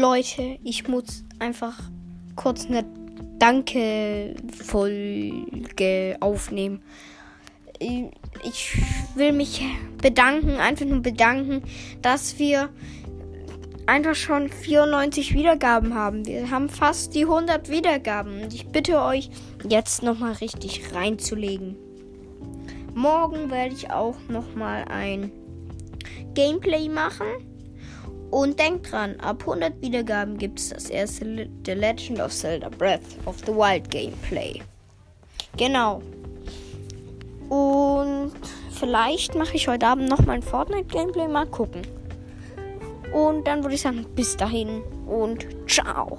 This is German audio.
Leute, ich muss einfach kurz eine Danke-Folge aufnehmen. Ich will mich bedanken, einfach nur bedanken, dass wir einfach schon 94 Wiedergaben haben. Wir haben fast die 100 Wiedergaben. Und ich bitte euch, jetzt nochmal richtig reinzulegen. Morgen werde ich auch nochmal ein Gameplay machen. Und denkt dran, ab 100 Wiedergaben gibt es das erste The Legend of Zelda Breath of the Wild Gameplay. Genau. Und vielleicht mache ich heute Abend nochmal ein Fortnite Gameplay. Mal gucken. Und dann würde ich sagen, bis dahin und ciao.